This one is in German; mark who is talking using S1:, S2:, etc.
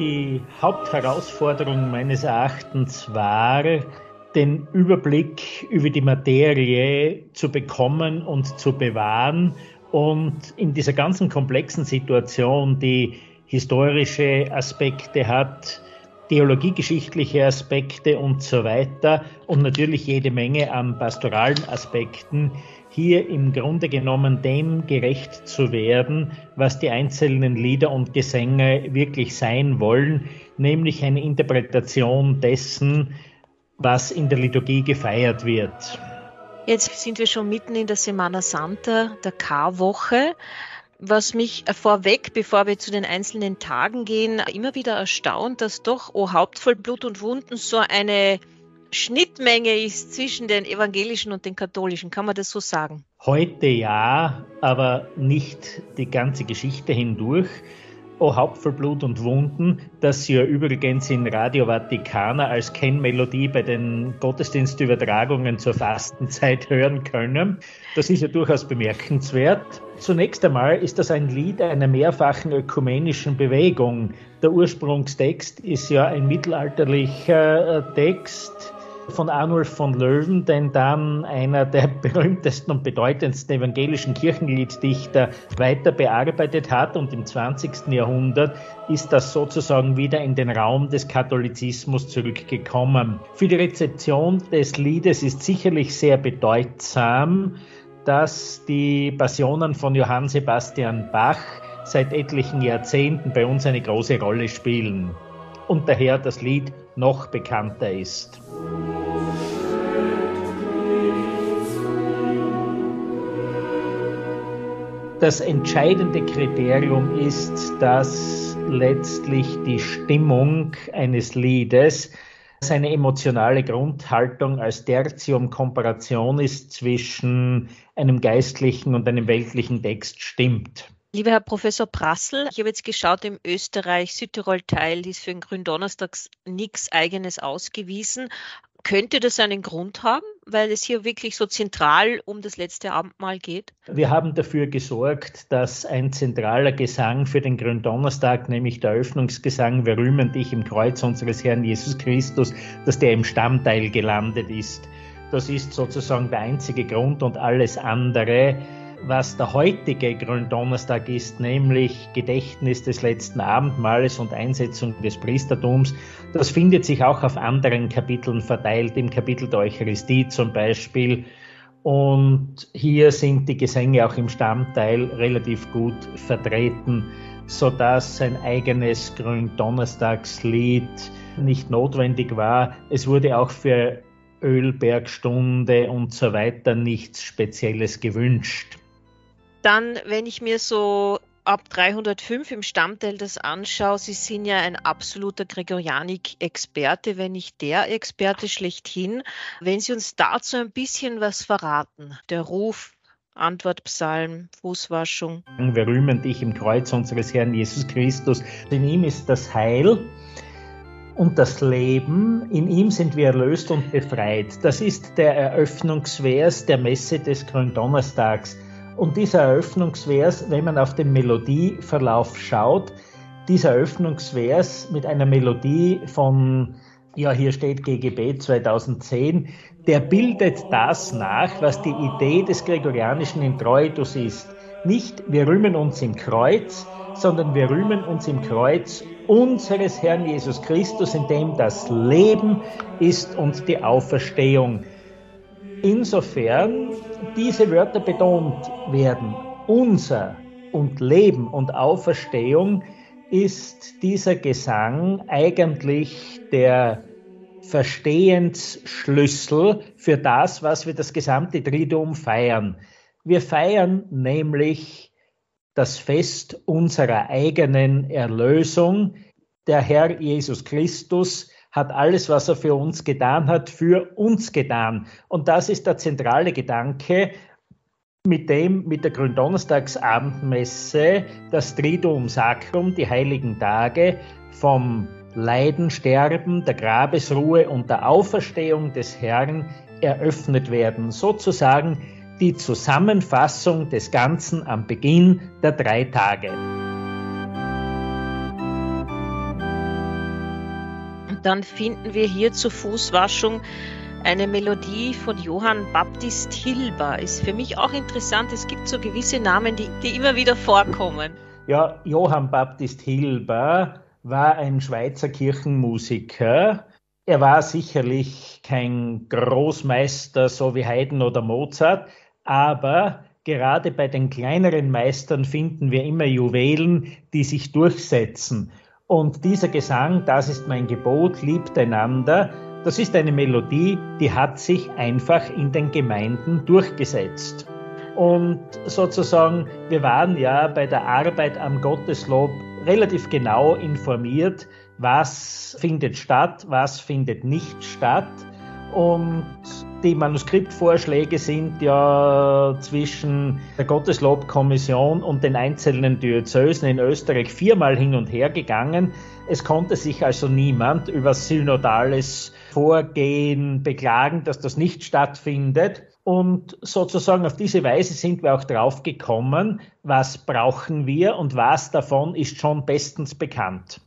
S1: Die Hauptherausforderung meines Erachtens war, den Überblick über die Materie zu bekommen und zu bewahren und in dieser ganzen komplexen Situation, die historische Aspekte hat, theologiegeschichtliche Aspekte und so weiter und natürlich jede Menge an pastoralen Aspekten, hier im Grunde genommen dem gerecht zu werden, was die einzelnen Lieder und Gesänge wirklich sein wollen, nämlich eine Interpretation dessen, was in der Liturgie gefeiert wird.
S2: Jetzt sind wir schon mitten in der Semana Santa, der Karwoche. Was mich vorweg, bevor wir zu den einzelnen Tagen gehen, immer wieder erstaunt, dass doch, oh Haupt voll Blut und Wunden, so eine Schnittmenge ist zwischen den evangelischen und den katholischen. Kann man das so sagen?
S1: Heute ja, aber nicht die ganze Geschichte hindurch. O Haupt voll Blut und Wunden, das Sie ja übrigens in Radio Vaticana als Kennmelodie bei den Gottesdienstübertragungen zur Fastenzeit hören können. Das ist ja durchaus bemerkenswert. Zunächst einmal ist das ein Lied einer mehrfachen ökumenischen Bewegung. Der Ursprungstext ist ja ein mittelalterlicher äh, Text, von Arnulf von Löwen, den dann einer der berühmtesten und bedeutendsten evangelischen Kirchenlieddichter weiter bearbeitet hat. Und im 20. Jahrhundert ist das sozusagen wieder in den Raum des Katholizismus zurückgekommen. Für die Rezeption des Liedes ist sicherlich sehr bedeutsam, dass die Passionen von Johann Sebastian Bach seit etlichen Jahrzehnten bei uns eine große Rolle spielen und daher das Lied noch bekannter ist. Das entscheidende Kriterium ist, dass letztlich die Stimmung eines Liedes seine emotionale Grundhaltung als Tertium Comparationis zwischen einem geistlichen und einem weltlichen Text stimmt.
S2: Lieber Herr Professor Prassel, ich habe jetzt geschaut, im Österreich-Südtirol-Teil ist für den Gründonnerstags nichts Eigenes ausgewiesen. Könnte das einen Grund haben, weil es hier wirklich so zentral um das letzte Abendmahl geht?
S1: Wir haben dafür gesorgt, dass ein zentraler Gesang für den Gründonnerstag, nämlich der Eröffnungsgesang, wir rühmen dich im Kreuz unseres Herrn Jesus Christus, dass der im Stammteil gelandet ist. Das ist sozusagen der einzige Grund und alles andere was der heutige Gründonnerstag ist, nämlich Gedächtnis des letzten Abendmahles und Einsetzung des Priestertums, das findet sich auch auf anderen Kapiteln verteilt, im Kapitel der Eucharistie zum Beispiel. Und hier sind die Gesänge auch im Stammteil relativ gut vertreten, sodass ein eigenes Gründonnerstagslied nicht notwendig war. Es wurde auch für Ölbergstunde und so weiter nichts Spezielles gewünscht.
S2: Dann, wenn ich mir so ab 305 im Stammteil das anschaue, Sie sind ja ein absoluter Gregorianik-Experte, wenn nicht der Experte schlechthin. Wenn Sie uns dazu ein bisschen was verraten, der Ruf, Antwortpsalm, Fußwaschung.
S1: Wir rühmen dich im Kreuz unseres Herrn Jesus Christus. In ihm ist das Heil und das Leben. In ihm sind wir erlöst und befreit. Das ist der Eröffnungsvers der Messe des Gründonnerstags. Und dieser Eröffnungsvers, wenn man auf den Melodieverlauf schaut, dieser Eröffnungsvers mit einer Melodie von, ja, hier steht GGB 2010, der bildet das nach, was die Idee des gregorianischen Introitus ist. Nicht wir rühmen uns im Kreuz, sondern wir rühmen uns im Kreuz unseres Herrn Jesus Christus, in dem das Leben ist und die Auferstehung. Insofern diese Wörter betont werden, unser und Leben und Auferstehung, ist dieser Gesang eigentlich der Verstehensschlüssel für das, was wir das gesamte Triduum feiern. Wir feiern nämlich das Fest unserer eigenen Erlösung. Der Herr Jesus Christus hat alles, was er für uns getan hat, für uns getan. Und das ist der zentrale Gedanke, mit dem mit der Gründonnerstagsabendmesse das Triduum Sacrum, die heiligen Tage vom Leiden, Sterben, der Grabesruhe und der Auferstehung des Herrn eröffnet werden. Sozusagen die Zusammenfassung des Ganzen am Beginn der drei Tage.
S2: Dann finden wir hier zur Fußwaschung eine Melodie von Johann Baptist Hilber. Ist für mich auch interessant. Es gibt so gewisse Namen, die, die immer wieder vorkommen.
S1: Ja, Johann Baptist Hilber war ein Schweizer Kirchenmusiker. Er war sicherlich kein Großmeister, so wie Haydn oder Mozart, aber gerade bei den kleineren Meistern finden wir immer Juwelen, die sich durchsetzen. Und dieser Gesang, das ist mein Gebot, liebt einander, das ist eine Melodie, die hat sich einfach in den Gemeinden durchgesetzt. Und sozusagen, wir waren ja bei der Arbeit am Gotteslob relativ genau informiert, was findet statt, was findet nicht statt. Und die Manuskriptvorschläge sind ja zwischen der Gotteslobkommission und den einzelnen Diözesen in Österreich viermal hin und her gegangen. Es konnte sich also niemand über synodales Vorgehen beklagen, dass das nicht stattfindet. Und sozusagen auf diese Weise sind wir auch drauf gekommen, was brauchen wir und was davon ist schon bestens bekannt.